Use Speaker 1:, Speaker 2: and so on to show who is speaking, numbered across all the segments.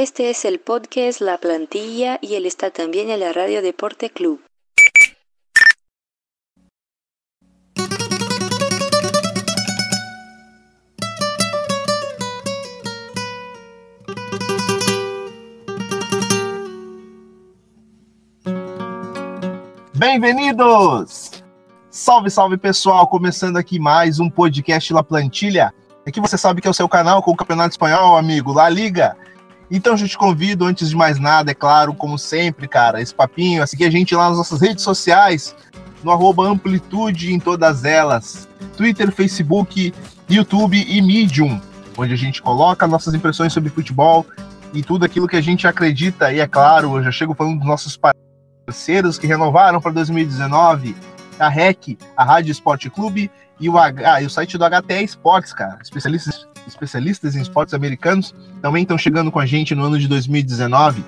Speaker 1: Este es el podcast La Plantilla y él está también en la Radio Deporte Club.
Speaker 2: Bem-vindos! Salve, salve pessoal! Começando aqui mais um podcast La Plantilha. Aqui você sabe que é o seu canal com o Campeonato Espanhol, amigo, La Liga. Então eu te convido, antes de mais nada, é claro, como sempre, cara, esse papinho, a seguir a gente lá nas nossas redes sociais, no arroba Amplitude em todas elas, Twitter, Facebook, YouTube e Medium, onde a gente coloca nossas impressões sobre futebol e tudo aquilo que a gente acredita. E é claro, eu já chego falando dos nossos parceiros que renovaram para 2019, a REC, a Rádio Esporte Clube e o, H, ah, e o site do HTE Esportes, cara. Especialistas, especialistas em esportes americanos também estão chegando com a gente no ano de 2019.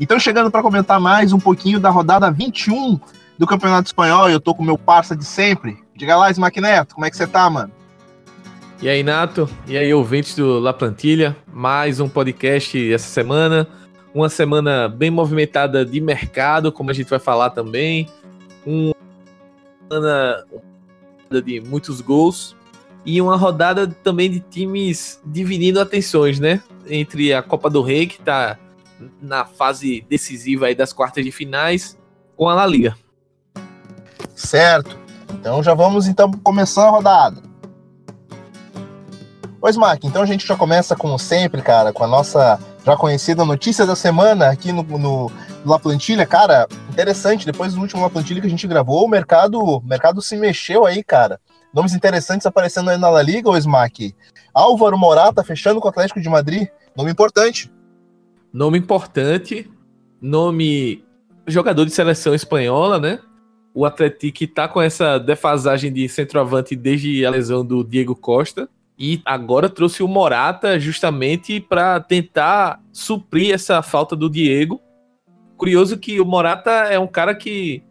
Speaker 2: E estão chegando para comentar mais um pouquinho da rodada 21 do Campeonato Espanhol. Eu tô com meu parça de sempre. Diga lá, Smack Neto, como é que você tá, mano?
Speaker 3: E aí, Nato? E aí, ouvintes do La Plantilha? Mais um podcast essa semana uma semana bem movimentada de mercado, como a gente vai falar também, uma semana de muitos gols e uma rodada também de times dividindo atenções, né? Entre a Copa do Rei, que está na fase decisiva aí das quartas de finais, com a La Liga.
Speaker 2: Certo. Então já vamos então começar a rodada. Pois, Mark, então a gente já começa, como sempre, cara, com a nossa já conhecida notícia da semana aqui no, no, La Plantilha. Cara, interessante, depois do último La Plantilha que a gente gravou, o mercado, o mercado se mexeu aí, cara. Nomes interessantes aparecendo aí na La Liga, o Smack. Álvaro Morata fechando com o Atlético de Madrid, nome importante.
Speaker 3: Nome importante, nome jogador de seleção espanhola, né? O Atlético tá com essa defasagem de centroavante desde a lesão do Diego Costa e agora trouxe o Morata justamente para tentar suprir essa falta do Diego. Curioso que o Morata é um cara que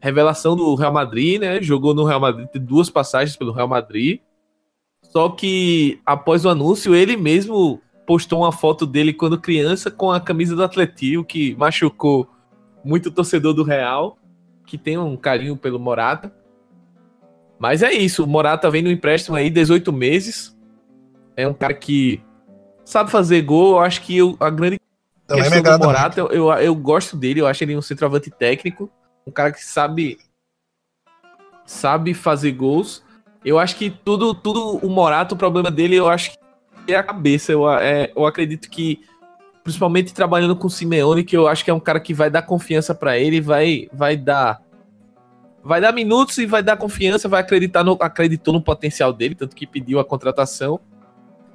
Speaker 3: revelação do Real Madrid, né? Jogou no Real Madrid, duas passagens pelo Real Madrid. Só que após o anúncio, ele mesmo postou uma foto dele quando criança com a camisa do Atlético, que machucou muito o torcedor do Real, que tem um carinho pelo Morata. Mas é isso, o Morata vem no empréstimo aí 18 meses. É um cara que sabe fazer gol. Eu acho que eu, a grande Também questão do Morata, eu, eu, eu, gosto dele, eu acho ele um centroavante técnico. Um cara que sabe sabe fazer gols. Eu acho que tudo, tudo o Morata, o problema dele, eu acho que é a cabeça. Eu, é, eu acredito que, principalmente trabalhando com o Simeone, que eu acho que é um cara que vai dar confiança para ele, vai, vai dar vai dar minutos e vai dar confiança, vai acreditar no, acreditou no potencial dele, tanto que pediu a contratação.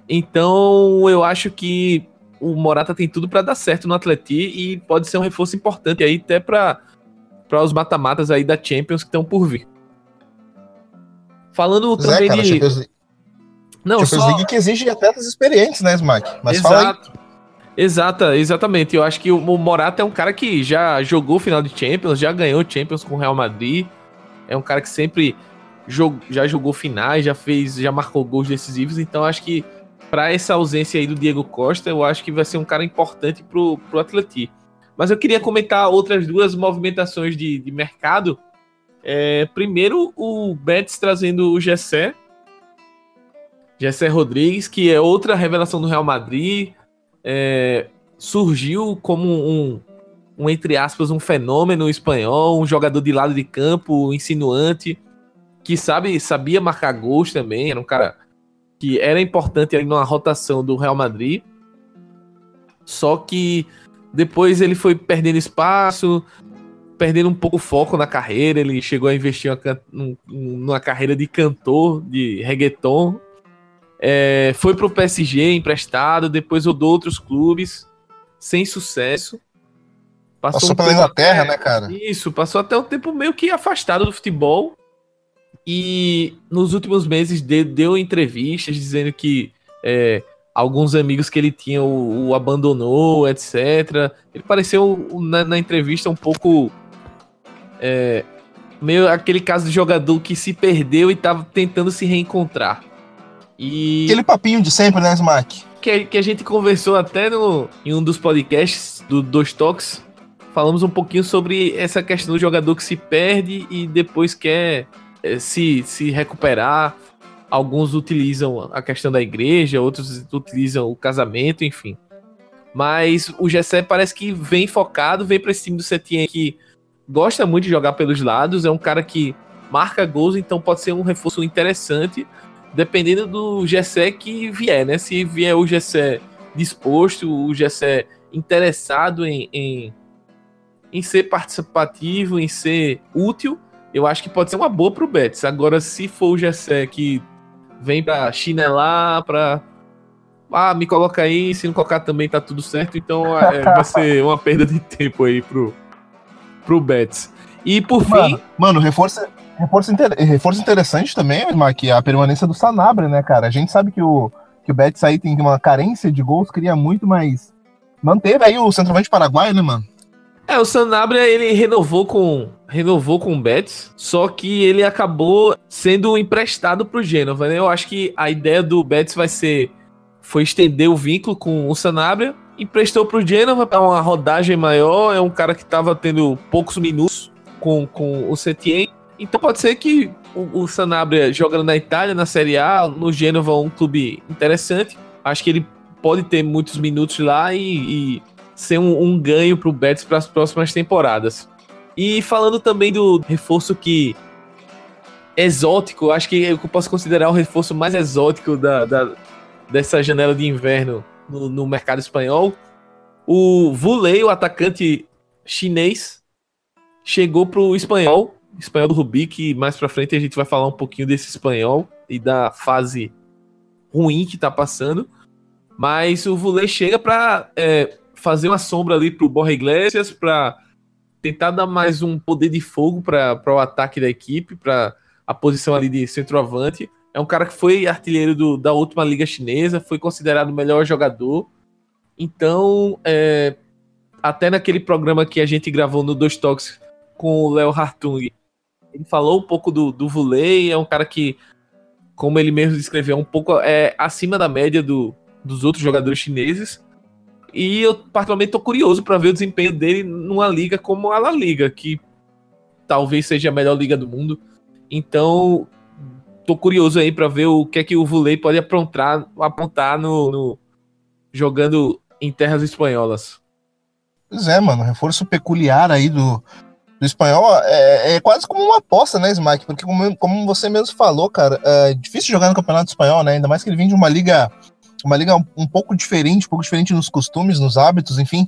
Speaker 3: Então, eu acho que o Morata tem tudo para dar certo no Atleti e pode ser um reforço importante aí até para para os mata-matas aí da Champions que estão por vir. Falando Zé, também cara, de Champions...
Speaker 2: Não, Champions só... League que exige atletas experientes, né, Smack?
Speaker 3: Mas Exato. Exata, exatamente. Eu acho que o Morata é um cara que já jogou final de Champions, já ganhou Champions com o Real Madrid. É um cara que sempre jog, já jogou finais, já fez, já marcou gols decisivos. Então acho que para essa ausência aí do Diego Costa, eu acho que vai ser um cara importante pro, pro Atleti. Mas eu queria comentar outras duas movimentações de, de mercado. É, primeiro, o Betis trazendo o Gessé. Gessé Rodrigues, que é outra revelação do Real Madrid é, surgiu como um, um, entre aspas, um fenômeno espanhol, um jogador de lado de campo, insinuante, que sabe, sabia marcar gols também, era um cara que era importante ali numa rotação do Real Madrid. Só que depois ele foi perdendo espaço, perdendo um pouco o foco na carreira. Ele chegou a investir uma, numa carreira de cantor de reggaeton é, foi pro PSG emprestado, depois rodou outros clubes, sem sucesso.
Speaker 2: Passou, passou um pela Inglaterra, até, né, cara?
Speaker 3: Isso, passou até um tempo meio que afastado do futebol. E nos últimos meses deu, deu entrevistas dizendo que é, alguns amigos que ele tinha o, o abandonou, etc. Ele pareceu na, na entrevista um pouco. É, meio aquele caso de jogador que se perdeu e estava tentando se reencontrar.
Speaker 2: E... Aquele papinho de sempre, né, Smack?
Speaker 3: que a, que a gente conversou até no, em um dos podcasts do Dois Toques. Falamos um pouquinho sobre essa questão do jogador que se perde e depois quer é, se, se recuperar. Alguns utilizam a questão da igreja, outros utilizam o casamento, enfim. Mas o Gessé parece que vem focado, vem para esse time do Setien que gosta muito de jogar pelos lados, é um cara que marca gols, então pode ser um reforço interessante, dependendo do Gessé que vier, né? Se vier o Gessé disposto, o Gessé interessado em, em, em ser participativo, em ser útil, eu acho que pode ser uma boa pro Betis. Agora, se for o Gessé que vem para chinelar, para ah, me coloca aí, se não colocar também tá tudo certo, então é, vai ser uma perda de tempo aí pro, pro Betis. E por
Speaker 2: mano,
Speaker 3: fim.
Speaker 2: Mano, reforço, reforço, inter, reforço interessante também, Mark, a permanência do Sanabria, né, cara? A gente sabe que o, que o Betis aí tem uma carência de gols, queria muito, mas manteve aí o centroavante paraguaio, né, mano?
Speaker 3: É, o Sanabria ele renovou com renovou com o Betis, só que ele acabou sendo emprestado pro Genova, né? Eu acho que a ideia do Betis vai ser foi estender o vínculo com o Sanabria, emprestou para o Genova para uma rodagem maior. É um cara que estava tendo poucos minutos com, com o Setien. Então pode ser que o, o, Sanabria jogando na Itália, na Série A, no Genova, um clube interessante. Acho que ele pode ter muitos minutos lá e, e ser um, um ganho para o Betis para as próximas temporadas. E falando também do reforço que exótico, acho que eu posso considerar o reforço mais exótico da, da dessa janela de inverno no, no mercado espanhol. O Vulei, o atacante chinês, chegou pro espanhol, espanhol do Rubi, que mais pra frente a gente vai falar um pouquinho desse espanhol e da fase ruim que tá passando. Mas o Vulei chega para é, fazer uma sombra ali pro Borja Iglesias, para tentar dar mais um poder de fogo para o ataque da equipe, para a posição ali de centroavante. É um cara que foi artilheiro do, da última liga chinesa, foi considerado o melhor jogador. Então, é, até naquele programa que a gente gravou no Dois Toques com o Léo Hartung, ele falou um pouco do, do Vulei, é um cara que, como ele mesmo descreveu, é um pouco é, acima da média do, dos outros jogadores chineses. E eu, particularmente, estou curioso para ver o desempenho dele numa liga como a La Liga, que talvez seja a melhor liga do mundo. Então, tô curioso aí para ver o que é que o Vulei pode aprontar, apontar no, no, jogando em terras espanholas.
Speaker 2: Pois é, mano, reforço peculiar aí do, do espanhol é, é, quase como uma aposta, né, Smack? Porque como, como você mesmo falou, cara, é difícil jogar no campeonato espanhol, né? Ainda mais que ele vem de uma liga, uma liga um, pouco diferente, um pouco diferente nos costumes, nos hábitos, enfim.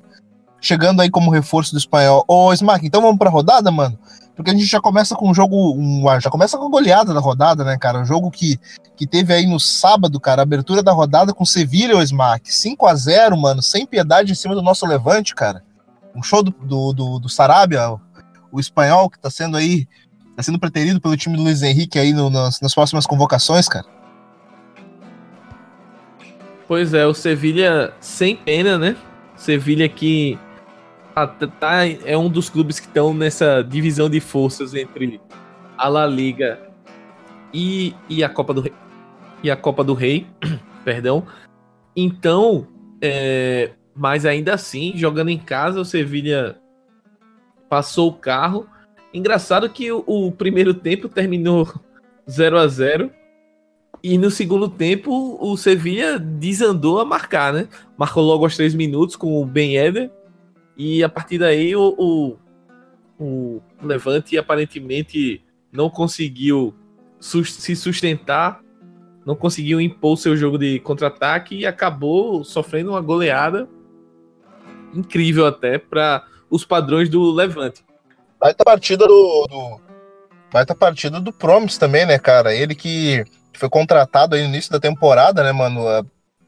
Speaker 2: Chegando aí como reforço do espanhol. Ô, Smack, então vamos pra rodada, mano? porque a gente já começa com um jogo, um, já começa com a goleada da rodada, né, cara? Um jogo que, que teve aí no sábado, cara, abertura da rodada com Sevilha ou Smack, 5 a 0 mano, sem piedade em cima do nosso levante, cara. Um show do, do, do, do Sarabia, o, o, espanhol, que tá sendo aí, tá sendo preterido pelo time do Luiz Henrique aí no, nas, nas próximas convocações, cara.
Speaker 3: Pois é, o Sevilha sem pena, né? Sevilha que tá, tá, é um dos clubes que estão nessa divisão de forças entre a La Liga e, e a Copa do Rei. E a Copa do Rei, perdão. Então, é, mas ainda assim, jogando em casa, o Sevilha passou o carro. Engraçado que o, o primeiro tempo terminou 0 a 0 e no segundo tempo o Sevilha desandou a marcar, né? Marcou logo aos três minutos com o Ben Eder e a partir daí o, o, o Levante aparentemente não conseguiu se sustentar, não conseguiu impor seu jogo de contra-ataque e acabou sofrendo uma goleada incrível até para os padrões do Levante.
Speaker 2: Vai estar partida do, do vai estar partida do Promise também, né, cara? Ele que foi contratado aí no início da temporada, né, mano?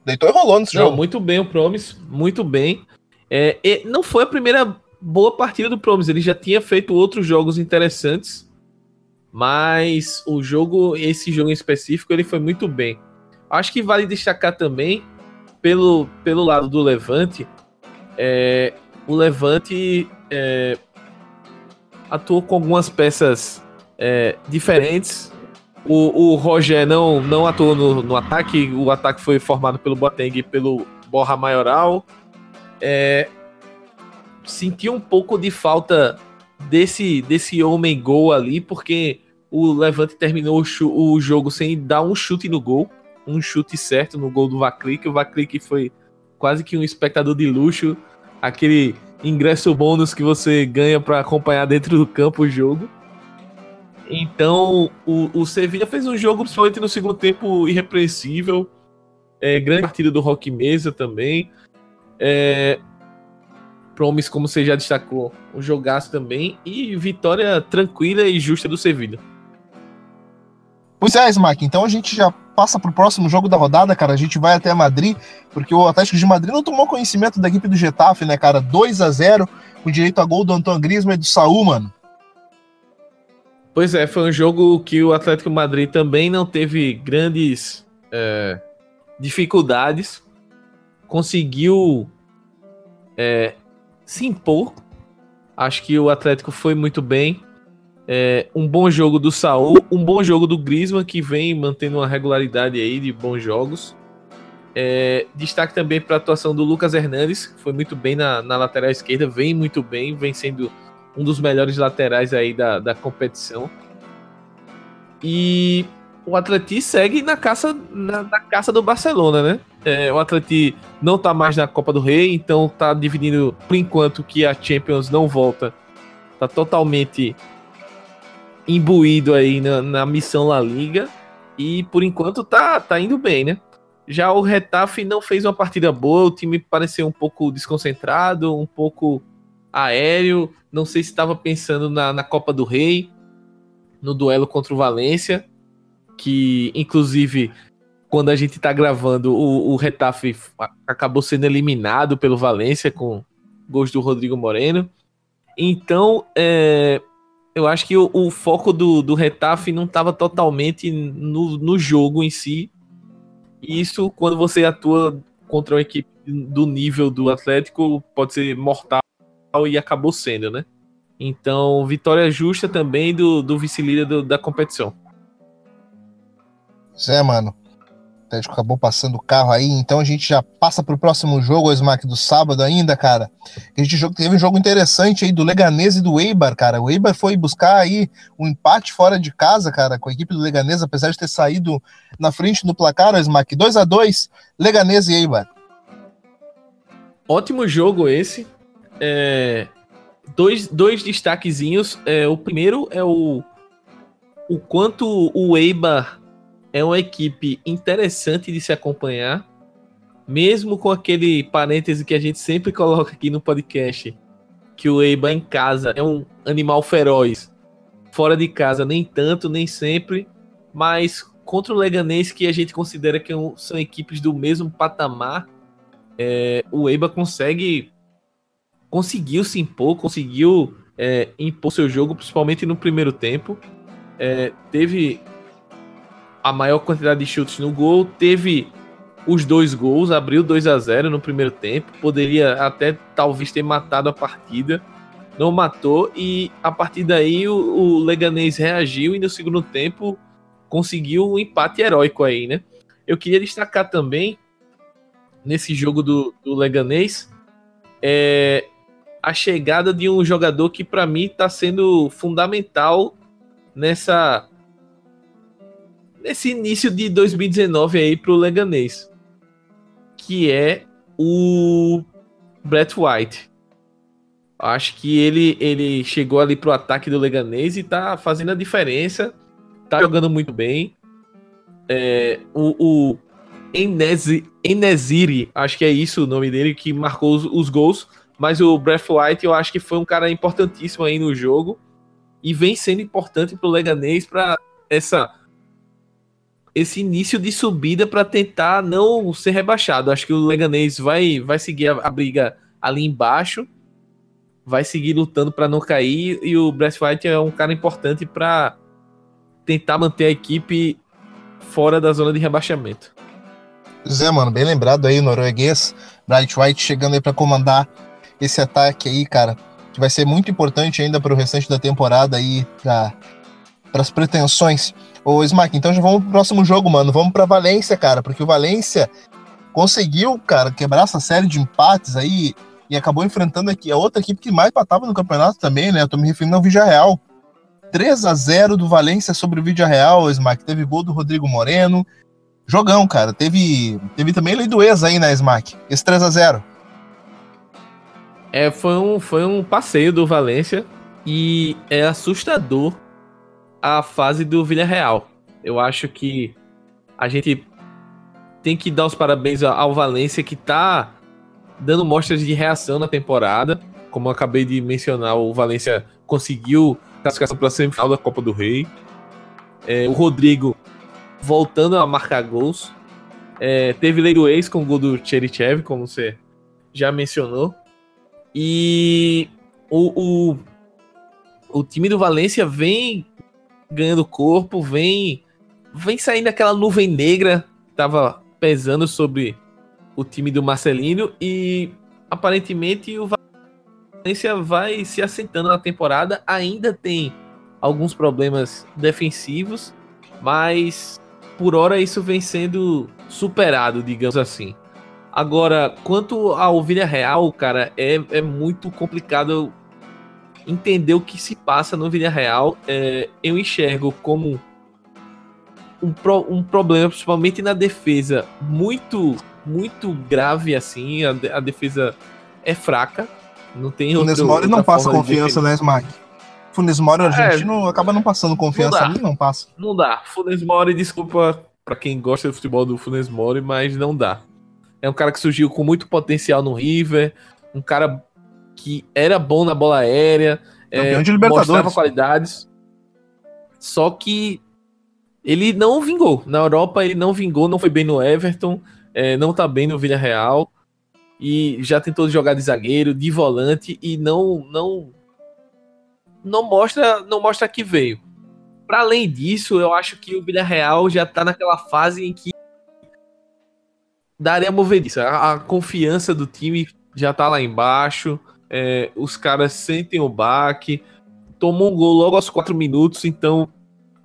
Speaker 2: Deitou e rolou nesse
Speaker 3: Não,
Speaker 2: jogo.
Speaker 3: Muito bem o Promise, muito bem. É, não foi a primeira boa partida do Promise, ele já tinha feito outros jogos interessantes, mas o jogo, esse jogo em específico, ele foi muito bem. Acho que vale destacar também, pelo, pelo lado do Levante, é, o Levante é, atuou com algumas peças é, diferentes. O, o Roger não, não atuou no, no ataque, o ataque foi formado pelo Boateng e pelo Borra Maioral. É, senti um pouco de falta desse, desse homem gol ali, porque o Levante terminou o, o jogo sem dar um chute no gol, um chute certo no gol do Vaclick. O Vaclick foi quase que um espectador de luxo, aquele ingresso bônus que você ganha para acompanhar dentro do campo o jogo. Então, o, o Sevilla fez um jogo, principalmente no segundo tempo, irrepreensível. É, grande partida do Rock Mesa também. É, como você já destacou, um jogaço também. E vitória tranquila e justa do Sevilla.
Speaker 2: Pois é, Smack, então a gente já passa pro próximo jogo da rodada, cara. A gente vai até Madrid, porque o Atlético de Madrid não tomou conhecimento da equipe do Getafe, né, cara? 2 a 0 com direito a gol do Antônio Griezmann e do Saúl, mano.
Speaker 3: Pois é, foi um jogo que o Atlético Madrid também não teve grandes é, dificuldades. Conseguiu é, se impor. Acho que o Atlético foi muito bem. É, um bom jogo do Saul, um bom jogo do Griezmann, que vem mantendo uma regularidade aí de bons jogos. É, destaque também para a atuação do Lucas Hernandes, que foi muito bem na, na, lateral esquerda, vem muito bem, vem sendo um dos melhores laterais aí da, da competição. E o Atleti segue na caça, na, na caça do Barcelona, né? É, o Atleti não tá mais na Copa do Rei, então tá dividindo, por enquanto que a Champions não volta, tá totalmente imbuído aí na, na missão La Liga e por enquanto tá, tá indo bem, né? Já o Retafe não fez uma partida boa, o time pareceu um pouco desconcentrado, um pouco aéreo, não sei se estava pensando na, na Copa do Rei, no duelo contra o Valência, que inclusive quando a gente está gravando, o, o Retafe acabou sendo eliminado pelo Valência com gols do Rodrigo Moreno. Então, é, eu acho que o, o, foco do, do Retafe não estava totalmente no, no jogo em si. E isso, quando você atua contra uma equipe do nível do Atlético, pode ser mortal e acabou sendo, né? Então, vitória justa também do, do vice-líder da competição.
Speaker 2: Zé, mano. Atlético acabou passando o carro aí, então a gente já passa para o próximo jogo, o Smack, do sábado ainda, cara. A gente teve um jogo interessante aí do Leganês e do Eibar, cara. O Eibar foi buscar aí um empate fora de casa, cara, com a equipe do Leganês, apesar de ter saído na frente no placar, o Smack. 2 a 2 Leganês e Eibar.
Speaker 3: Ótimo jogo esse. É... Dois, dois destaquezinhos. É, o primeiro é o, o quanto o Eibar é uma equipe interessante de se acompanhar, mesmo com aquele parêntese que a gente sempre coloca aqui no podcast, que o Eiba em casa é um animal feroz, fora de casa nem tanto, nem sempre, mas contra o Leganês, que a gente considera que é são equipes do mesmo patamar, é, o Eiba consegue conseguiu se impor, conseguiu é, impor seu jogo, principalmente no primeiro tempo. É, teve a maior quantidade de chutes no gol, teve os dois gols, abriu 2 a 0 no primeiro tempo, poderia até talvez ter matado a partida, não matou e a partir daí o, o Leganês reagiu e no segundo tempo conseguiu um empate heróico aí, né? Eu queria destacar também nesse jogo do, do Leganês é a chegada de um jogador que para mim está sendo fundamental nessa nesse início de 2019 aí pro Leganês, que é o Brett White. Acho que ele, ele chegou ali pro ataque do Leganês e tá fazendo a diferença, tá jogando muito bem. É, o, o Enesiri, acho que é isso o nome dele, que marcou os, os gols, mas o Brett White eu acho que foi um cara importantíssimo aí no jogo e vem sendo importante pro Leganês para essa esse início de subida para tentar não ser rebaixado. Acho que o Leganês vai, vai seguir a, a briga ali embaixo, vai seguir lutando para não cair e o Brest White é um cara importante para tentar manter a equipe fora da zona de rebaixamento.
Speaker 2: Zé, mano, bem lembrado aí, norueguês, Bright White chegando aí para comandar esse ataque aí, cara, que vai ser muito importante ainda para o restante da temporada aí, para as pretensões. Ô, Smack, então já vamos pro próximo jogo, mano. Vamos pra Valência, cara, porque o Valência conseguiu, cara, quebrar essa série de empates aí e acabou enfrentando aqui a outra equipe que mais patava no campeonato também, né? Eu tô me referindo ao Vídea Real. 3 a 0 do Valência sobre o Vídea Real, Smack. Teve gol do Rodrigo Moreno. Jogão, cara. Teve, teve também lei do ex aí, né, Smack? Esse 3 a 0
Speaker 3: É, foi um, foi um passeio do Valência e é assustador a fase do Villarreal. Eu acho que a gente tem que dar os parabéns ao Valência que tá dando mostras de reação na temporada. Como eu acabei de mencionar, o Valência conseguiu classificação para a semifinal da Copa do Rei. É, o Rodrigo voltando a marcar gols. É, teve lei do ex com o gol do Cherichev, como você já mencionou. E o, o, o time do Valência vem ganhando corpo, vem vem saindo aquela nuvem negra que tava pesando sobre o time do Marcelino e aparentemente o Valência vai se assentando na temporada, ainda tem alguns problemas defensivos, mas por hora isso vem sendo superado, digamos assim. Agora, quanto ao Villarreal, cara, é, é muito complicado entender o que se passa no Villarreal. É, eu enxergo como um, pro, um problema, principalmente na defesa, muito, muito grave assim. A, a defesa é fraca. Não tem
Speaker 2: Funes Mori não passa confiança, né, Smack? Funes Mori argentino é, acaba não passando confiança, não, dá, não passa.
Speaker 3: Não dá. Funes Mori, desculpa para quem gosta do futebol do Funes Mori, mas não dá. É um cara que surgiu com muito potencial no River, um cara que era bom na bola aérea, é, mostrava qualidades. Só que ele não vingou. Na Europa ele não vingou, não foi bem no Everton, é, não tá bem no Villarreal. E já tentou jogar de zagueiro, de volante e não não não mostra não mostra que veio. Para além disso, eu acho que o Villarreal já tá naquela fase em que daria movediça. A, a confiança do time já tá lá embaixo é, os caras sentem o baque, tomou um gol logo aos 4 minutos, então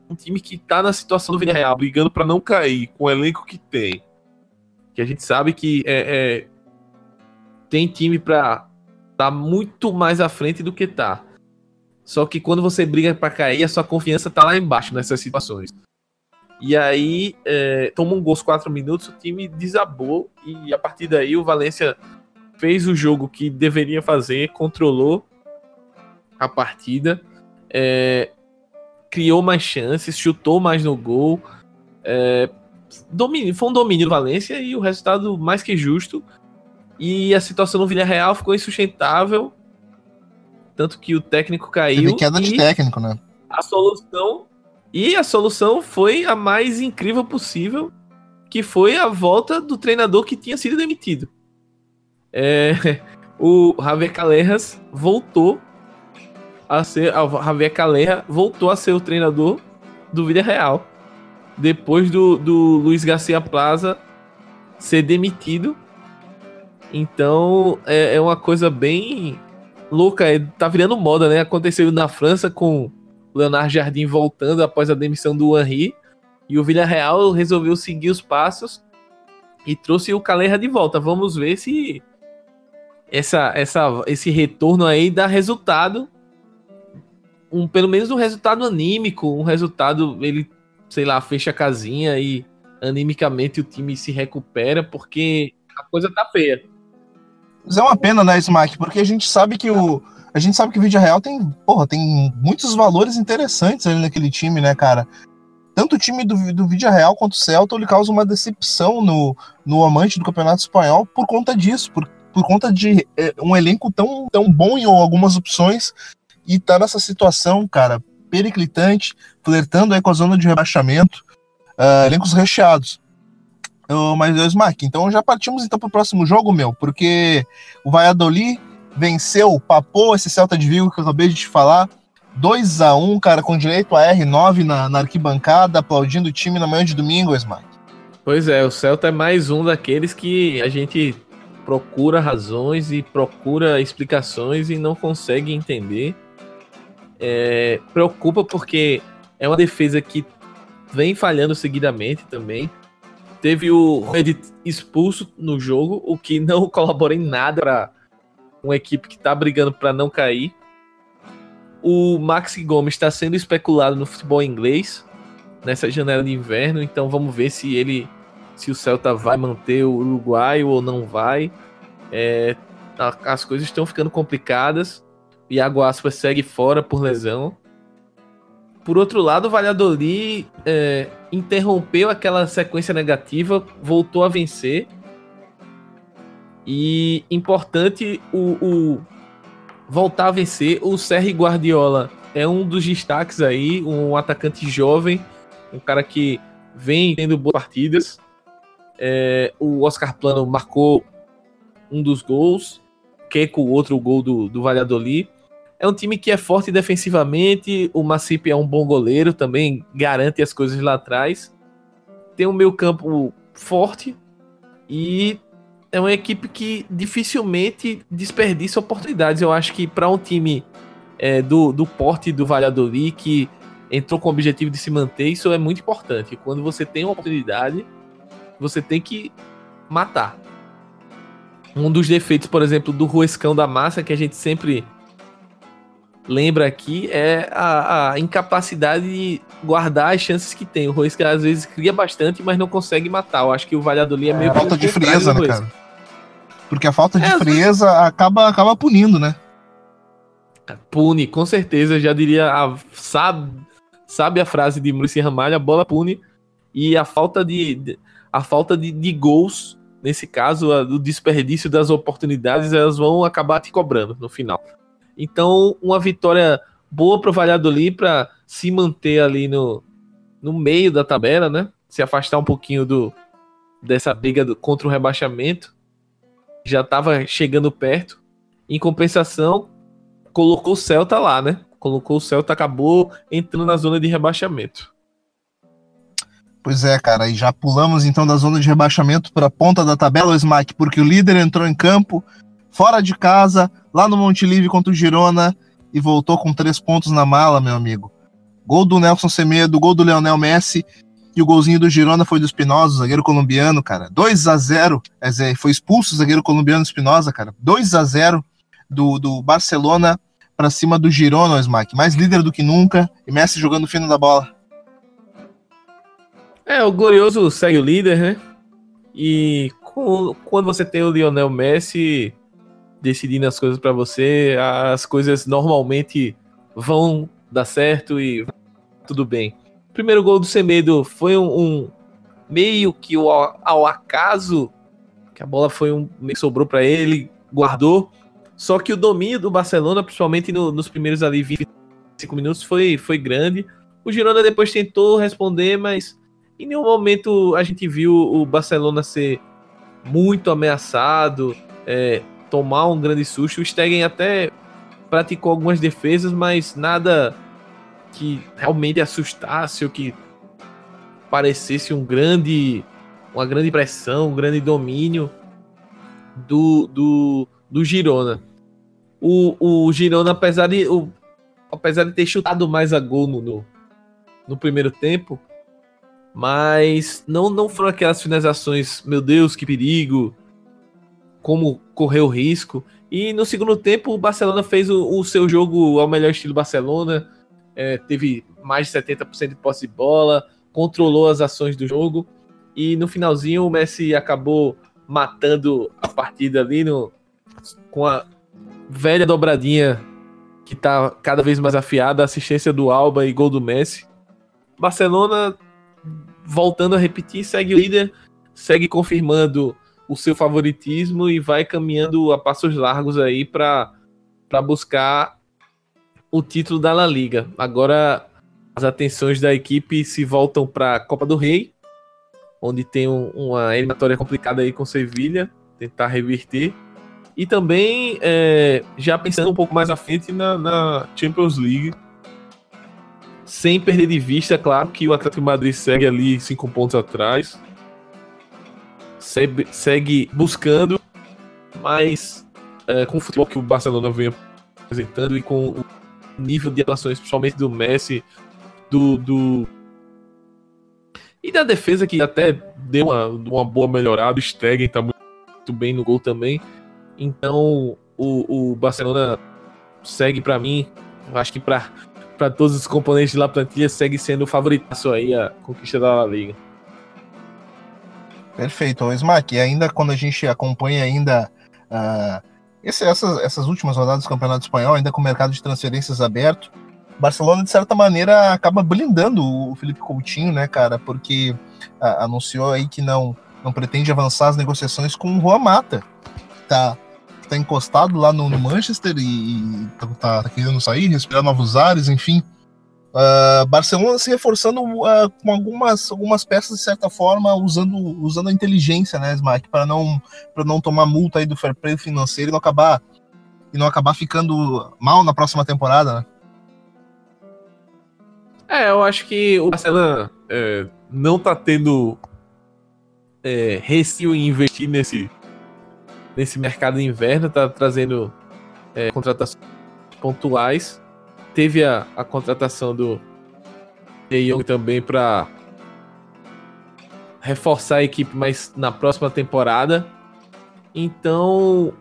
Speaker 3: um time que tá na situação do Villarreal, brigando para não cair, com o elenco que tem, que a gente sabe que é, é tem time para tá muito mais à frente do que tá. Só que quando você briga para cair, a sua confiança tá lá embaixo nessas situações. E aí, é, toma um gol aos 4 minutos, o time desabou e a partir daí o Valência fez o jogo que deveria fazer, controlou a partida, é, criou mais chances, chutou mais no gol. É, domínio, foi um domínio do Valência e o resultado mais que justo. E a situação no Villarreal ficou insustentável. Tanto que o técnico caiu. Teve
Speaker 2: queda de técnico, né?
Speaker 3: A solução. E a solução foi a mais incrível possível, que foi a volta do treinador que tinha sido demitido é, o Javier Callejas voltou a ser. O Javier Calleja voltou a ser o treinador do Vida Real. Depois do, do Luiz Garcia Plaza ser demitido. Então é, é uma coisa bem louca. É, tá virando moda, né? Aconteceu na França com Leonardo Jardim voltando após a demissão do Henry. E o Villarreal resolveu seguir os passos e trouxe o Calleja de volta. Vamos ver se essa, essa, esse retorno aí dá resultado. Um, pelo menos um resultado anímico, um resultado, ele, sei lá, fecha a casinha e animicamente o time se recupera, porque a coisa tá feia.
Speaker 2: Mas é uma pena, né, Smack? Porque a gente sabe que o. A gente sabe que o Vídeo Real tem, porra, tem muitos valores interessantes ali naquele time, né, cara? Tanto o time do, do Vídeo Real quanto o Celta ele causa uma decepção no, no amante do Campeonato Espanhol por conta disso, por, por conta de é, um elenco tão, tão bom em algumas opções e tá nessa situação, cara, periclitante, flertando aí com a zona de rebaixamento, uh, elencos recheados. Uh, mas, Smack, então já partimos então para o próximo jogo, meu, porque o Valladolid venceu, papou esse Celta de Vigo que eu acabei de te falar, 2 a 1 cara, com direito a R9 na, na arquibancada, aplaudindo o time na manhã de domingo, Smack.
Speaker 3: Pois é, o Celta é mais um daqueles que a gente procura razões e procura explicações e não consegue entender. É, preocupa porque É uma defesa que vem falhando seguidamente também. Teve o Reddit expulso no jogo, o que não colabora em nada para uma equipe que está brigando para não cair. O Maxi Gomes está sendo especulado no futebol inglês nessa janela de inverno, então vamos ver se ele, se o Celta vai manter o Uruguai ou não vai. É, as coisas estão ficando complicadas. Iago Aspas segue fora por lesão. Por outro lado, o Valladolid é, interrompeu aquela sequência negativa, voltou a vencer. E importante o, o voltar a vencer. O Serri Guardiola é um dos destaques aí, um atacante jovem, um cara que vem tendo boas partidas. É, o Oscar Plano marcou um dos gols, com o outro gol do, do Valladolid. É um time que é forte defensivamente. O Macipe é um bom goleiro, também garante as coisas lá atrás. Tem um meio campo forte e é uma equipe que dificilmente desperdiça oportunidades. Eu acho que para um time é, do, do porte do Valladolid, que entrou com o objetivo de se manter, isso é muito importante. Quando você tem uma oportunidade, você tem que matar. Um dos defeitos, por exemplo, do Ruescão da Massa, que a gente sempre lembra aqui é a, a, incapacidade de guardar as chances que tem. O Roisca às vezes cria bastante, mas não consegue matar. Eu acho que o Valladolid é meio
Speaker 2: é, falta de frieza, né, cara? Porque a falta de é, frieza vezes... acaba, acaba punindo, né?
Speaker 3: Pune, com certeza. Já diria, a, sabe, sabe a frase de Muricy Ramalho, a bola pune. E a falta de, de a falta de, de gols, nesse caso, o desperdício das oportunidades, elas vão acabar te cobrando no final. Então, uma vitória boa para o Valladolid para se manter ali no, no meio da tabela, né? Se afastar um pouquinho do dessa briga do, contra o rebaixamento. Já estava chegando perto. Em compensação, colocou o Celta lá, né? Colocou o Celta, acabou entrando na zona de rebaixamento.
Speaker 2: Pois é, cara, e já pulamos então da zona de rebaixamento para a ponta da tabela, Smack, porque o líder entrou em campo, fora de casa, lá no Monte Livre contra o Girona e voltou com três pontos na mala, meu amigo. Gol do Nelson Semedo, gol do Leonel Messi e o golzinho do Girona foi do Espinosa, zagueiro colombiano, cara. 2 a 0 é, foi expulso o zagueiro colombiano Espinosa, cara. 2 a 0 do, do Barcelona para cima do Girona, Smack. Mais líder do que nunca e Messi jogando fino da bola.
Speaker 3: É, o Glorioso segue o líder, né? E quando você tem o Lionel Messi, decidindo as coisas para você, as coisas normalmente vão dar certo e tudo bem. Primeiro gol do Semedo foi um, um meio que ao, ao, acaso, que a bola foi um meio sobrou para ele, guardou. Só que o domínio do Barcelona, principalmente no, nos primeiros ali 25 minutos, foi, foi grande. O Girona depois tentou responder, mas em nenhum momento a gente viu o Barcelona ser muito ameaçado. É, tomar um grande susto. O Stegen até praticou algumas defesas, mas nada que realmente assustasse ou que parecesse um grande uma grande pressão, um grande domínio do, do, do Girona. O, o Girona, apesar de, o, apesar de ter chutado mais a gol no, no, no primeiro tempo, mas não, não foram aquelas finalizações, meu Deus, que perigo, como correr o risco. E no segundo tempo, o Barcelona fez o, o seu jogo ao melhor estilo Barcelona, é, teve mais de 70% de posse de bola, controlou as ações do jogo. E no finalzinho, o Messi acabou matando a partida ali no, com a velha dobradinha que tá cada vez mais afiada, assistência do Alba e gol do Messi. Barcelona, voltando a repetir, segue líder, segue confirmando o seu favoritismo e vai caminhando a passos largos aí para buscar o título da La Liga. Agora as atenções da equipe se voltam para a Copa do Rei, onde tem um, uma eliminatória complicada aí com Sevilha, tentar reverter. E também é, já pensando um pouco mais à frente na, na, Champions League, sem perder de vista, claro, que o Atlético Madrid segue ali cinco pontos atrás segue, segue buscando, mas é, com o futebol que o Barcelona vem apresentando e com o nível de atuações, principalmente do Messi, do, do. E da defesa que até deu uma, uma boa melhorada. O Stegen tá muito bem no gol também. Então o, o Barcelona segue para mim, acho que para para todos os componentes da plantilha segue sendo o favoritaço aí a conquista da La Liga.
Speaker 2: Perfeito, Smack. E ainda quando a gente acompanha ainda uh, esse, essas, essas últimas rodadas do Campeonato Espanhol, ainda com o mercado de transferências aberto, Barcelona, de certa maneira, acaba blindando o Felipe Coutinho, né, cara? Porque uh, anunciou aí que não, não pretende avançar as negociações com o Juan Mata. Tá, tá encostado lá no, no Manchester e, e tá, tá, querendo sair, respirar novos ares, enfim. Uh, Barcelona se reforçando uh, com algumas, algumas peças, de certa forma, usando, usando a inteligência, né, Smack, para não, não tomar multa aí do fair play financeiro e não acabar, e não acabar ficando mal na próxima temporada, né?
Speaker 3: É, eu acho que o Barcelona é, não tá tendo é, receio em investir nesse, nesse mercado de inverno, tá trazendo é, contratações pontuais. Teve a, a contratação do De também para reforçar a equipe mais na próxima temporada. Então,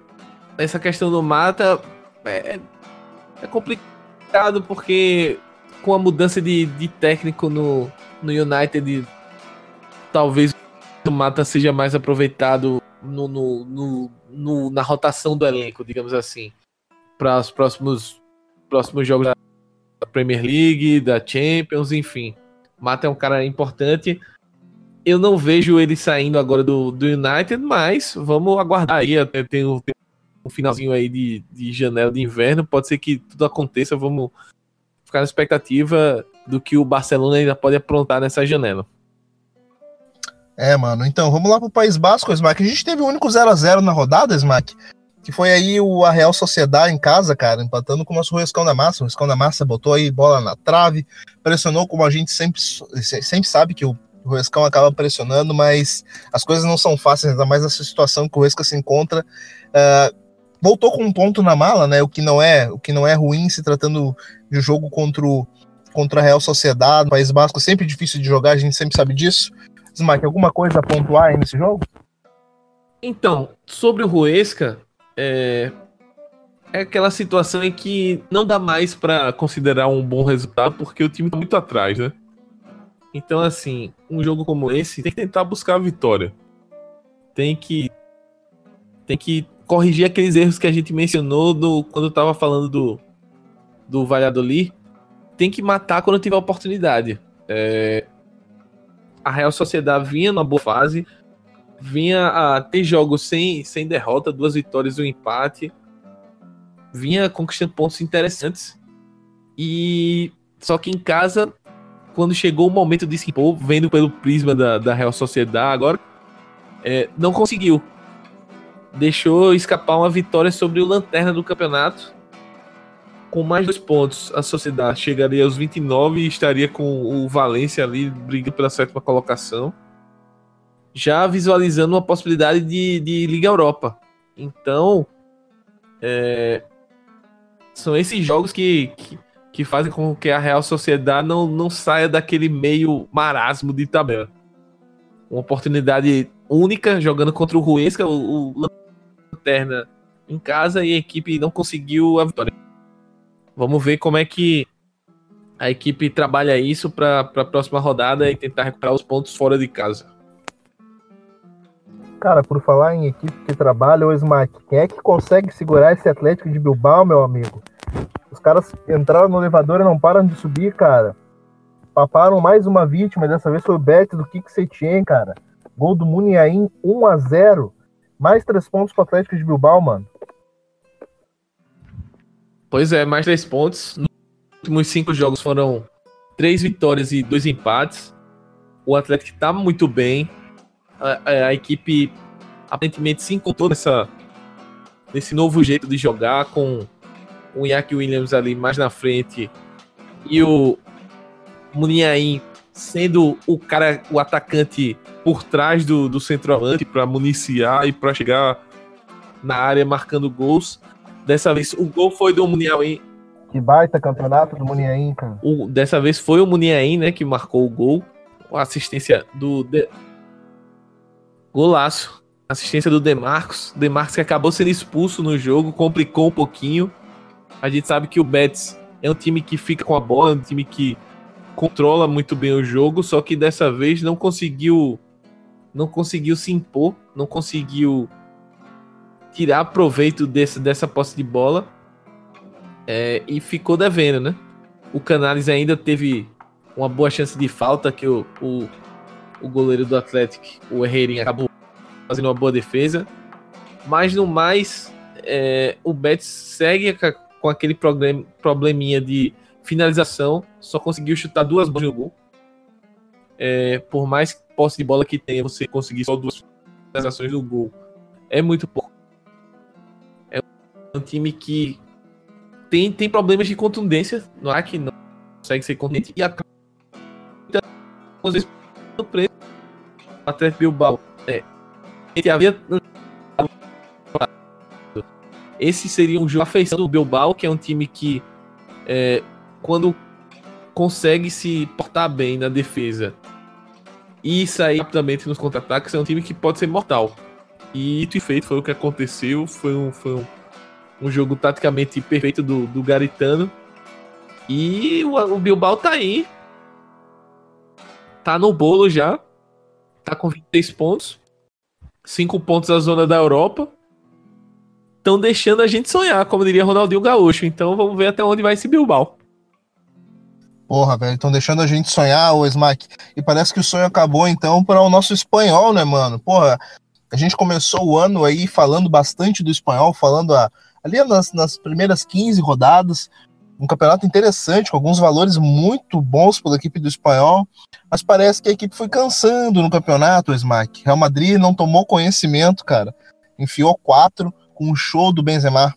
Speaker 3: essa questão do Mata é, é complicado porque com a mudança de, de técnico no, no United, talvez o Mata seja mais aproveitado no, no, no, no, na rotação do elenco, digamos assim, para os próximos, próximos jogos da Premier League, da Champions, enfim. Mata é um cara importante. Eu não vejo ele saindo agora do, do United, mas vamos aguardar aí. Até tem um, um finalzinho aí de, de janela de inverno. Pode ser que tudo aconteça. Vamos ficar na expectativa do que o Barcelona ainda pode aprontar nessa janela.
Speaker 2: É, mano. Então, vamos lá pro País Basco, Smack. A gente teve o único 0 a 0 na rodada, Smack. Que foi aí o a Real Sociedade em casa, cara, empatando com o nosso Ruescão da Massa. O Ruescão da Massa botou aí bola na trave, pressionou como a gente sempre, sempre sabe que o Ruescão acaba pressionando, mas as coisas não são fáceis, ainda mais nessa situação que o Ruesca se encontra. Uh, voltou com um ponto na mala, né? O que não é, o que não é ruim se tratando de jogo contra o, contra a Real Sociedade, País Basco, sempre difícil de jogar, a gente sempre sabe disso. Smack, alguma coisa a pontuar aí nesse jogo?
Speaker 3: Então, sobre o Ruesca, é, é aquela situação em que não dá mais para considerar um bom resultado porque o time tá muito atrás, né? Então, assim, um jogo como esse tem que tentar buscar a vitória. Tem que tem que corrigir aqueles erros que a gente mencionou no, quando tava falando do do Valladolid. Tem que matar quando tiver oportunidade. É, a Real Sociedade vinha numa boa fase, vinha a ter jogos sem, sem derrota, duas vitórias e um empate, vinha conquistando pontos interessantes. E só que em casa, quando chegou o momento de se impor, vendo pelo prisma da, da Real Sociedade agora, é, não conseguiu. Deixou escapar uma vitória sobre o Lanterna do campeonato com mais dois pontos, a Sociedade chegaria aos 29 e estaria com o Valência ali brigando pela sétima colocação. Já visualizando uma possibilidade de, de Liga Europa. Então, é, são esses jogos que, que, que, fazem com que a Real Sociedade não, não saia daquele meio marasmo de tabela. Uma oportunidade única jogando contra o Ruesca, o, o Lanterna em casa e a equipe não conseguiu a vitória. Vamos ver como é que a equipe trabalha isso para a próxima rodada e tentar recuperar os pontos fora de casa.
Speaker 2: Cara, por falar em equipe que trabalha, o Smack, quem é que consegue segurar esse Atlético de Bilbao, meu amigo? Os caras entraram no elevador e não param de subir, cara. Paparam mais uma vítima, dessa vez foi o Bet do Kik Setien, cara. Gol do Muniain, 1 a 0 Mais três pontos pro Atlético de Bilbao, mano.
Speaker 3: Pois é, mais três pontos. Nos últimos cinco jogos foram três vitórias e dois empates. O Atlético está muito bem. A, a, equipe aparentemente se encontrou nessa, nesse novo jeito de jogar, com o Iñaki Williams ali mais na frente e o Muniain sendo o cara, o atacante por trás do, do centroavante para municiar e para chegar na área marcando gols. Dessa vez o gol foi do Muniain,
Speaker 2: Que baita campeonato do Muniain, cara.
Speaker 3: O, dessa vez foi o Muniain, né, que marcou o gol. A assistência do. De... Golaço. Assistência do Demarcos. Demarcos que acabou sendo expulso no jogo, complicou um pouquinho. A gente sabe que o Betis é um time que fica com a bola, é um time que controla muito bem o jogo, só que dessa vez não conseguiu não conseguiu se impor, não conseguiu tirar proveito desse, dessa posse de bola é, e ficou devendo, né? O Canales ainda teve uma boa chance de falta que o, o, o goleiro do Atlético, o Herreirinha, acabou fazendo uma boa defesa. Mas no mais, é, o Betis segue com aquele problem, probleminha de finalização, só conseguiu chutar duas bolas no gol. É, por mais posse de bola que tenha, você conseguir só duas finalizações no gol. É muito pouco. É um time que tem, tem problemas de contundência no ar, que não consegue ser contente e acaba às vezes preço. O Atlético Bilbao é, ele havia esse seria um jogo afeição do Bilbao, que é um time que é, quando consegue se portar bem na defesa e sair rapidamente nos contra-ataques, é um time que pode ser mortal. E isso e feito foi o que aconteceu. Foi um, foi um, um jogo taticamente perfeito do, do Garitano. E o, o Bilbao tá aí. Tá no bolo já. Tá com 26 pontos. 5 pontos na zona da Europa. Estão deixando a gente sonhar, como diria Ronaldinho Gaúcho. Então vamos ver até onde vai esse Bilbao.
Speaker 2: Porra, velho, estão deixando a gente sonhar, o Smack. E parece que o sonho acabou, então, para o nosso espanhol, né, mano? Porra, a gente começou o ano aí falando bastante do espanhol, falando a, ali nas, nas primeiras 15 rodadas. Um campeonato interessante, com alguns valores muito bons pela equipe do espanhol. Mas parece que a equipe foi cansando no campeonato, Smack. Real Madrid não tomou conhecimento, cara. Enfiou quatro com o show do Benzema.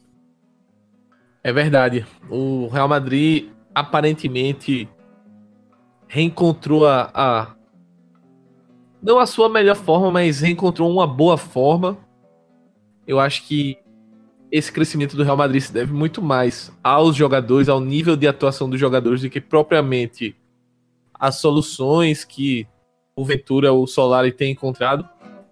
Speaker 3: É verdade. O Real Madrid aparentemente reencontrou a, a, não a sua melhor forma, mas reencontrou uma boa forma. Eu acho que esse crescimento do Real Madrid se deve muito mais aos jogadores, ao nível de atuação dos jogadores, do que propriamente as soluções que o Ventura ou o Solari tem encontrado.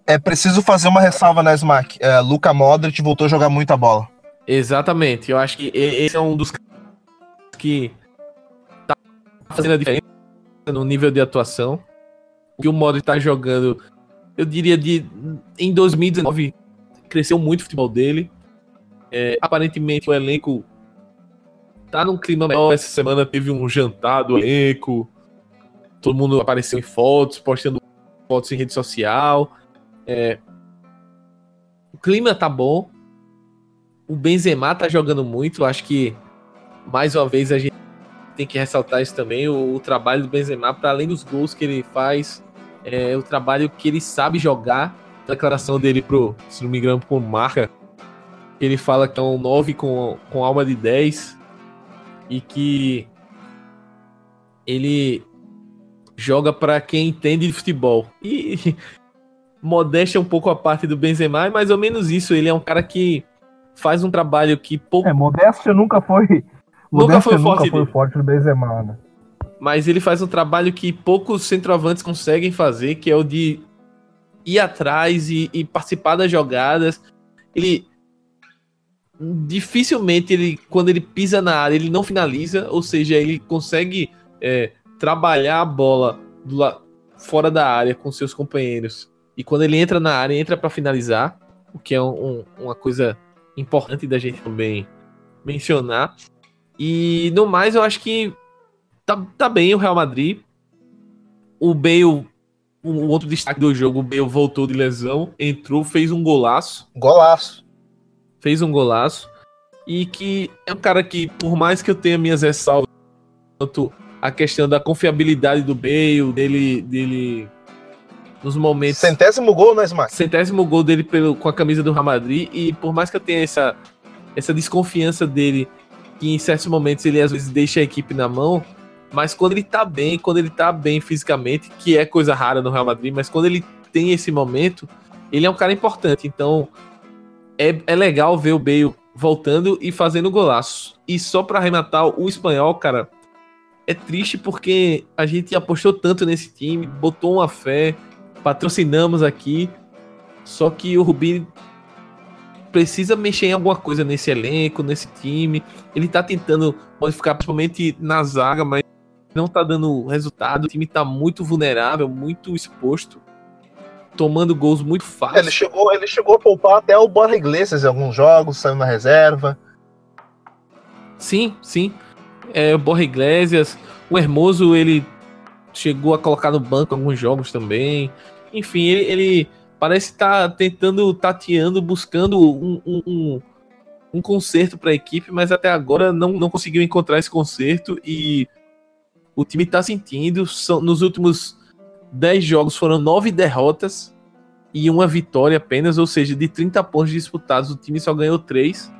Speaker 2: É preciso fazer uma ressalva, né, Smack? É, Luca Modric voltou a jogar muita bola.
Speaker 3: Exatamente. Eu acho que esse é um dos que fazendo a diferença no nível de atuação. O que o Modric tá jogando, eu diria de em 2019 cresceu muito o futebol dele. É, aparentemente o elenco tá num clima melhor. Essa semana teve um jantar do elenco. Todo mundo apareceu em fotos, postando fotos em rede social. É, o clima tá bom. O Benzema tá jogando muito. Acho que mais uma vez a gente tem que ressaltar isso também, o, o trabalho do Benzema, para além dos gols que ele faz, é o trabalho que ele sabe jogar. A declaração dele pro, se não me engano, pro Marca, ele fala que é um 9 com, com alma de 10 e que ele joga para quem entende de futebol. E modéstia um pouco a parte do Benzema, é mais ou menos isso. Ele é um cara que faz um trabalho que pouco.
Speaker 2: É, modéstia nunca foi nunca foi, forte, nunca foi forte no Benzema, né?
Speaker 3: Mas ele faz um trabalho que poucos centroavantes conseguem fazer, que é o de ir atrás e, e participar das jogadas. Ele dificilmente ele quando ele pisa na área ele não finaliza, ou seja, ele consegue é, trabalhar a bola la... fora da área com seus companheiros. E quando ele entra na área, entra para finalizar, o que é um, uma coisa importante da gente também mencionar. E no mais, eu acho que tá, tá bem o Real Madrid. O Bale, um outro destaque do jogo, o Bale voltou de lesão, entrou, fez um golaço.
Speaker 2: Golaço.
Speaker 3: Fez um golaço. E que é um cara que, por mais que eu tenha minhas ressalvas quanto a questão da confiabilidade do Bale, dele, dele nos momentos.
Speaker 2: Centésimo gol, né, Smack?
Speaker 3: Centésimo gol dele pelo, com a camisa do Real Madrid. E por mais que eu tenha essa, essa desconfiança dele que em certos momentos ele às vezes deixa a equipe na mão, mas quando ele tá bem, quando ele tá bem fisicamente, que é coisa rara no Real Madrid, mas quando ele tem esse momento, ele é um cara importante. Então é, é legal ver o Bale voltando e fazendo golaço. E só para arrematar, o espanhol, cara, é triste porque a gente apostou tanto nesse time, botou uma fé, patrocinamos aqui, só que o Rubi precisa mexer em alguma coisa nesse elenco, nesse time. Ele tá tentando modificar principalmente na zaga, mas não tá dando resultado. O time tá muito vulnerável, muito exposto, tomando gols muito fácil.
Speaker 2: Ele chegou, ele chegou a poupar até o Borja Iglesias em alguns jogos, saiu na reserva.
Speaker 3: Sim, sim. É, o Borja Iglesias, o Hermoso, ele chegou a colocar no banco alguns jogos também. Enfim, ele, ele parece estar tá tentando, tateando, buscando um, um, um, um conserto para a equipe, mas até agora não, não conseguiu encontrar esse conserto e o time está sentindo. São, nos últimos 10 jogos foram 9 derrotas e uma vitória apenas, ou seja, de 30 pontos disputados, o time só ganhou 3.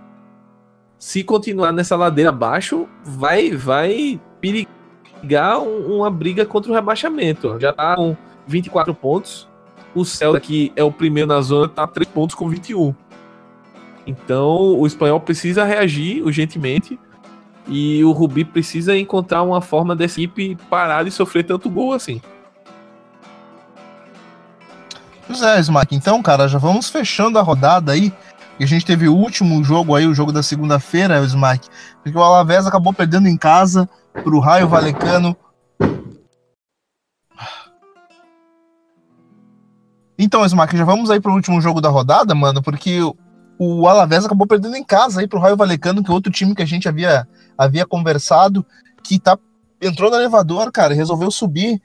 Speaker 3: Se continuar nessa ladeira abaixo, vai vai perigar uma briga contra o rebaixamento. Já está com 24 pontos o Celta, que é o primeiro na zona, tá 3 pontos com 21. Então o espanhol precisa reagir urgentemente. E o Rubi precisa encontrar uma forma dessa equipe parar de sofrer tanto gol assim.
Speaker 2: Pois é, Smack. Então, cara, já vamos fechando a rodada aí. E a gente teve o último jogo aí, o jogo da segunda-feira, Smack. Porque o Alavés acabou perdendo em casa pro Raio Valecano Então, Smack, já vamos aí pro último jogo da rodada, mano, porque o Alavés acabou perdendo em casa aí pro Raio Valecano, que é outro time que a gente havia, havia conversado, que tá, entrou no elevador, cara, resolveu subir.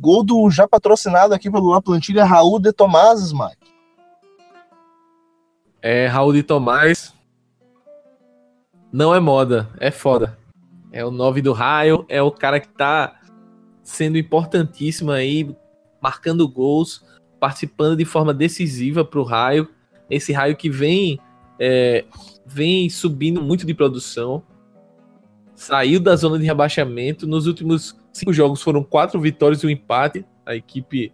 Speaker 2: Gol do já patrocinado aqui pelo La Plantilha, Raul de Tomás, Smack.
Speaker 3: É, Raul de Tomás não é moda, é foda. É o 9 do Raio, é o cara que tá sendo importantíssimo aí, marcando gols participando de forma decisiva para o Raio. Esse Raio que vem, é, vem subindo muito de produção. Saiu da zona de rebaixamento. Nos últimos cinco jogos foram quatro vitórias e um empate. A equipe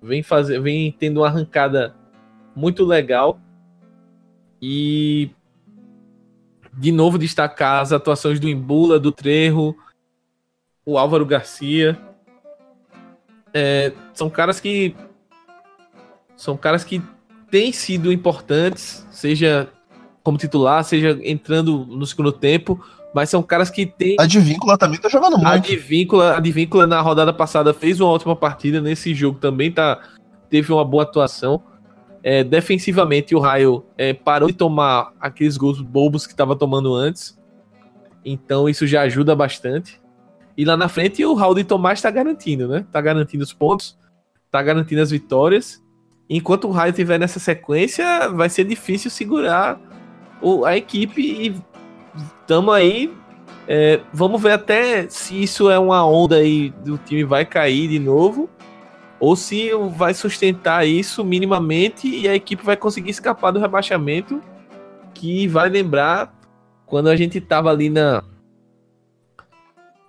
Speaker 3: vem, fazer, vem tendo uma arrancada muito legal. E de novo destacar as atuações do Embula, do Trejo, o Álvaro Garcia. É, são caras que são caras que têm sido importantes, seja como titular, seja entrando no segundo tempo, mas são caras que têm.
Speaker 2: A Advíncula também tá jogando muito. A
Speaker 3: Advíncula, a Advíncula na rodada passada fez uma ótima partida, nesse jogo também tá, teve uma boa atuação. É, defensivamente, o Raio é, parou de tomar aqueles gols bobos que estava tomando antes. Então isso já ajuda bastante. E lá na frente o Raul de Tomás está garantindo, né? Tá garantindo os pontos, tá garantindo as vitórias enquanto o Raio estiver nessa sequência, vai ser difícil segurar o, a equipe e estamos aí. É, vamos ver até se isso é uma onda aí do time vai cair de novo ou se vai sustentar isso minimamente e a equipe vai conseguir escapar do rebaixamento. Que vai lembrar quando a gente estava ali na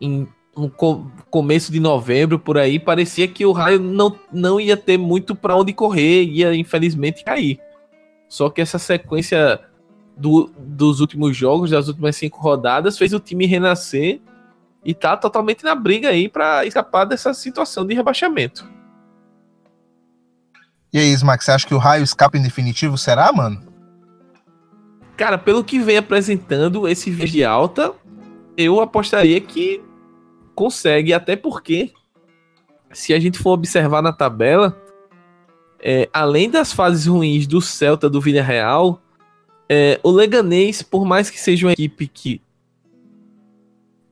Speaker 3: em no começo de novembro, por aí, parecia que o Raio não, não ia ter muito para onde correr, ia infelizmente cair. Só que essa sequência do, dos últimos jogos, das últimas cinco rodadas, fez o time renascer e tá totalmente na briga aí para escapar dessa situação de rebaixamento.
Speaker 2: E aí, Smack, você acha que o Raio escapa em definitivo? Será, mano?
Speaker 3: Cara, pelo que vem apresentando esse vídeo de alta, eu apostaria que consegue, até porque, se a gente for observar na tabela, é, além das fases ruins do Celta do Villarreal, é, o Leganês, por mais que seja uma equipe que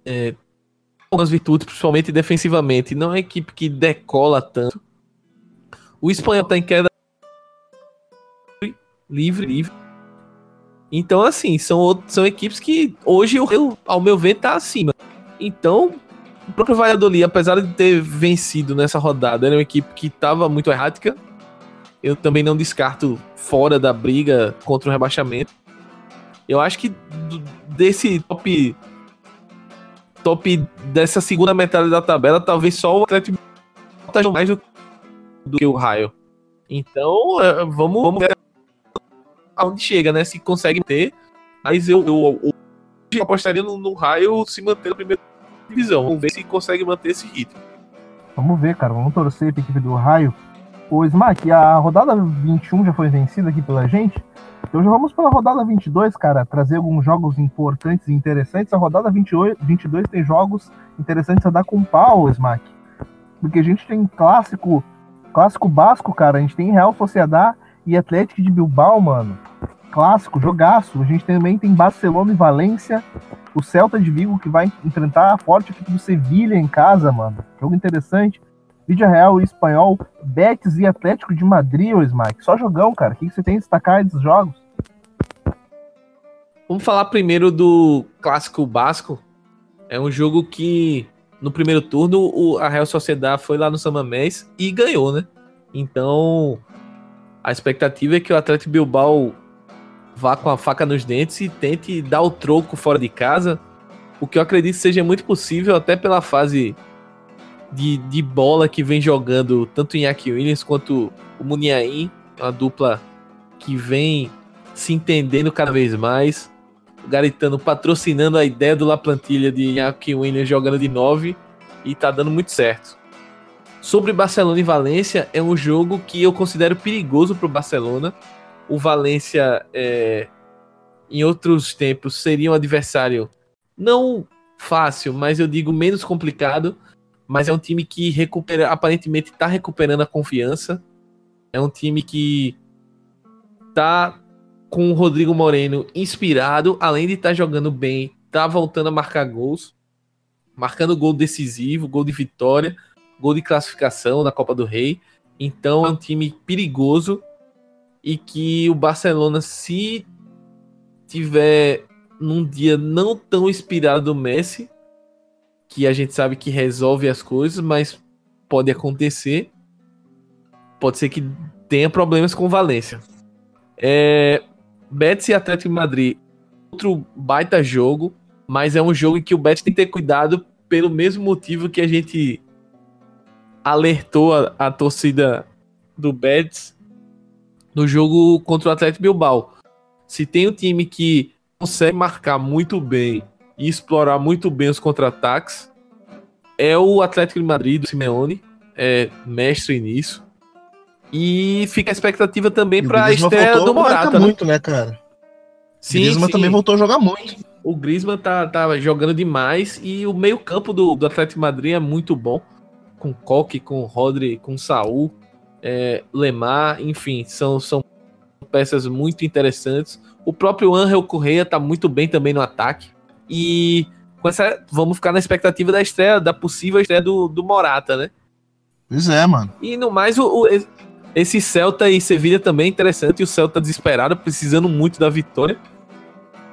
Speaker 3: é, algumas virtudes, principalmente defensivamente, não é uma equipe que decola tanto. O espanhol tá em queda livre, livre. Então, assim, são, são equipes que hoje, eu, ao meu ver, tá acima. Então, o próprio Valladolid, apesar de ter vencido nessa rodada, era uma equipe que estava muito errática. Eu também não descarto fora da briga contra o rebaixamento. Eu acho que desse top top dessa segunda metade da tabela, talvez só o Atlético esteja mais do, do, que o Raio. Então, é, vamos, vamos ver aonde chega, né? Se consegue ter Mas eu, eu, eu apostaria no, no Raio se manter na primeira divisão. Vamos ver se consegue manter esse ritmo.
Speaker 2: Vamos ver, cara. Vamos torcer para a equipe do Raio. O Smack, a rodada 21 já foi vencida aqui pela gente. Então já vamos para a rodada 22, cara, trazer alguns jogos importantes e interessantes. A rodada 28, 22 tem jogos interessantes a dar com pau, Smack. Porque a gente tem clássico, clássico basco, cara. A gente tem Real Sociedad e Atlético de Bilbao, mano. Clássico, jogaço. A gente também tem Barcelona e Valência. O Celta de Vigo que vai enfrentar a forte equipe do Sevilha em casa, mano. Jogo interessante. Vídeo Real e Espanhol, Betis e Atlético de Madrid, ô Smack. Só jogão, cara. O que você tem a destacar desses jogos?
Speaker 3: Vamos falar primeiro do clássico basco. É um jogo que no primeiro turno o, a Real Sociedade foi lá no Samamés e ganhou, né? Então a expectativa é que o Atlético Bilbao vá com a faca nos dentes e tente dar o troco fora de casa, o que eu acredito seja muito possível até pela fase de, de bola que vem jogando tanto o Iñaki Williams quanto o Muniain, uma dupla que vem se entendendo cada vez mais. O Garitano patrocinando a ideia do La Plantilha de Iñaki Williams jogando de 9 e tá dando muito certo. Sobre Barcelona e Valência, é um jogo que eu considero perigoso para o Barcelona. O Valência, é, em outros tempos, seria um adversário não fácil, mas eu digo menos complicado. Mas é um time que recupera, aparentemente está recuperando a confiança. É um time que tá com o Rodrigo Moreno inspirado, além de estar tá jogando bem, tá voltando a marcar gols, marcando gol decisivo, gol de vitória gol de classificação na Copa do Rei. Então é um time perigoso e que o Barcelona, se tiver num dia não tão inspirado do Messi, que a gente sabe que resolve as coisas, mas pode acontecer. Pode ser que tenha problemas com Valência. É, Betis e Atlético de Madrid, outro baita jogo, mas é um jogo em que o Betis tem que ter cuidado pelo mesmo motivo que a gente alertou a, a torcida do Betis no jogo contra o Atlético Bilbao. Se tem um time que consegue marcar muito bem e explorar muito bem os contra-ataques, é o Atlético de Madrid do Simeone, é mestre nisso. E fica a expectativa também para a estreia do Morata.
Speaker 2: Né? muito, né, cara? Sim, o Griezmann sim. também voltou a jogar muito.
Speaker 3: O Griezmann tá, tá jogando demais e o meio-campo do, do Atlético de Madrid é muito bom com Coque, com Rodri, com Saul, é, Lemar, enfim, são, são peças muito interessantes. O próprio Angel Correia tá muito bem também no ataque. E com essa, vamos ficar na expectativa da estreia, da possível estreia do, do Morata, né?
Speaker 2: Pois é, mano.
Speaker 3: E no mais, o, o esse Celta e Sevilha também é interessante. O Celta desesperado, precisando muito da vitória.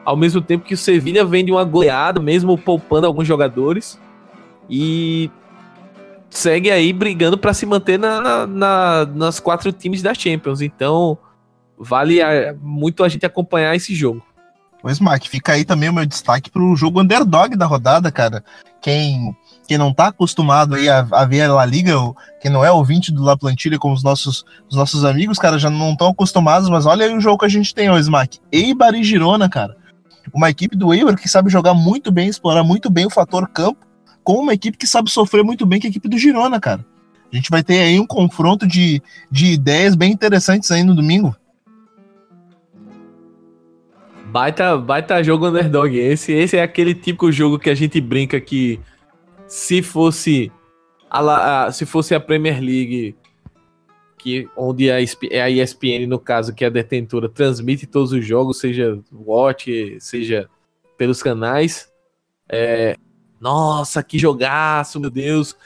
Speaker 3: Ao mesmo tempo que o Sevilha vem de uma goleada, mesmo poupando alguns jogadores. E segue aí brigando para se manter na, na, nas quatro times da Champions. Então, vale a, muito a gente acompanhar esse jogo.
Speaker 2: Pois, Mark, fica aí também o meu destaque pro jogo underdog da rodada, cara. Quem, quem não tá acostumado aí a, a ver a La Liga, ou quem não é ouvinte do La Plantilha como os nossos, os nossos amigos, cara, já não estão acostumados, mas olha aí o jogo que a gente tem hoje, Smack. Eibar e Girona, cara. Uma equipe do Eibar que sabe jogar muito bem, explorar muito bem o fator campo, com uma equipe que sabe sofrer muito bem, que é a equipe do Girona, cara. A gente vai ter aí um confronto de, de ideias bem interessantes aí no domingo.
Speaker 3: Baita, baita jogo underdog. Esse, esse é aquele típico jogo que a gente brinca que se fosse a, a se fosse a Premier League, que onde a, é a ESPN, no caso, que é a detentora, transmite todos os jogos, seja Watch, seja pelos canais, é, nossa, que jogaço, meu Deus.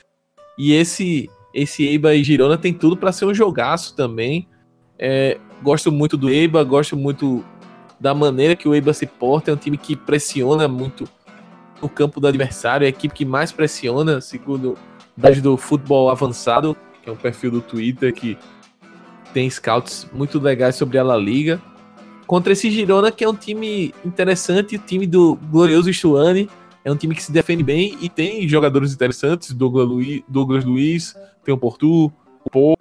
Speaker 3: E esse esse Eiba e Girona tem tudo para ser um jogaço também. É, gosto muito do Eiba, gosto muito da maneira que o Eiba se porta. É um time que pressiona muito no campo do adversário, é a equipe que mais pressiona, segundo dados do futebol avançado, que é um perfil do Twitter que tem scouts muito legais sobre a La Liga. Contra esse Girona, que é um time interessante, o time do glorioso Stuani, é um time que se defende bem e tem jogadores interessantes, Douglas Luiz, Douglas Luiz tem o Portu, o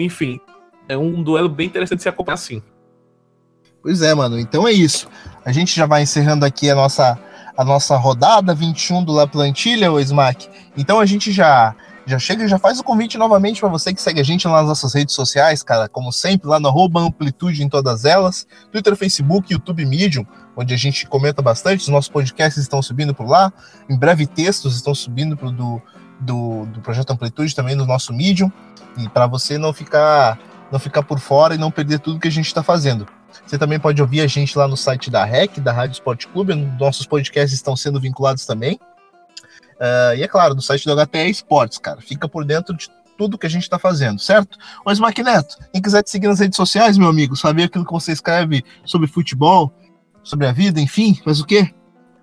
Speaker 3: enfim. É um duelo bem interessante de se acompanhar assim.
Speaker 2: Pois é, mano. Então é isso. A gente já vai encerrando aqui a nossa, a nossa rodada 21 do La Plantilha, o Smack. Então a gente já já chega e já faz o convite novamente para você que segue a gente lá nas nossas redes sociais, cara, como sempre, lá no amplitude em todas elas, Twitter, Facebook, YouTube Medium, onde a gente comenta bastante, os nossos podcasts estão subindo por lá, em breve textos estão subindo pro do, do, do Projeto Amplitude também no nosso Medium, e para você não ficar, não ficar por fora e não perder tudo que a gente está fazendo. Você também pode ouvir a gente lá no site da REC, da Rádio Esporte Clube, nossos podcasts estão sendo vinculados também. Uh, e é claro, do site do HTE Esportes, cara. Fica por dentro de tudo que a gente está fazendo, certo? Mas, Maquineto, quem quiser te seguir nas redes sociais, meu amigo, saber aquilo que você escreve sobre futebol, sobre a vida, enfim, mas o quê?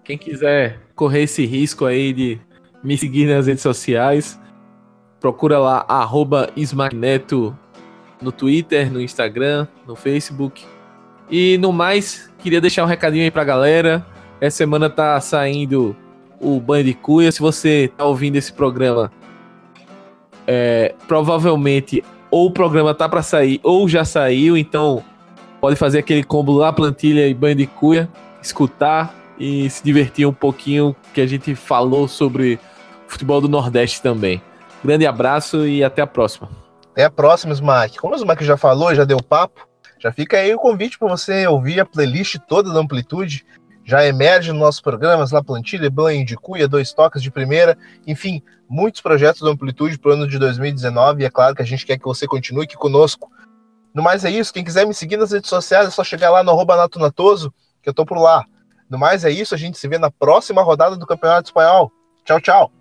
Speaker 3: Quem quiser correr esse risco aí de me seguir nas redes sociais, procura lá, arroba no Twitter, no Instagram, no Facebook. E no mais, queria deixar um recadinho aí pra galera. Essa semana tá saindo o Banho de Cuia. Se você tá ouvindo esse programa, é, provavelmente ou o programa tá para sair ou já saiu, então pode fazer aquele combo lá, plantilha e banho de cuia, escutar e se divertir um pouquinho que a gente falou sobre futebol do Nordeste também. Grande abraço e até a próxima.
Speaker 2: Até a próxima, Smack. Como o Smack já falou, já deu papo, já fica aí o convite para você ouvir a playlist toda da Amplitude já emerge nos nossos programas lá Plantilha, Banho de Cuia, Dois Tocas de Primeira, enfim, muitos projetos da Amplitude para o ano de 2019 e é claro que a gente quer que você continue aqui conosco. No mais é isso, quem quiser me seguir nas redes sociais é só chegar lá no arroba Natunatoso, que eu tô por lá. No mais é isso, a gente se vê na próxima rodada do Campeonato Espanhol. Tchau, tchau!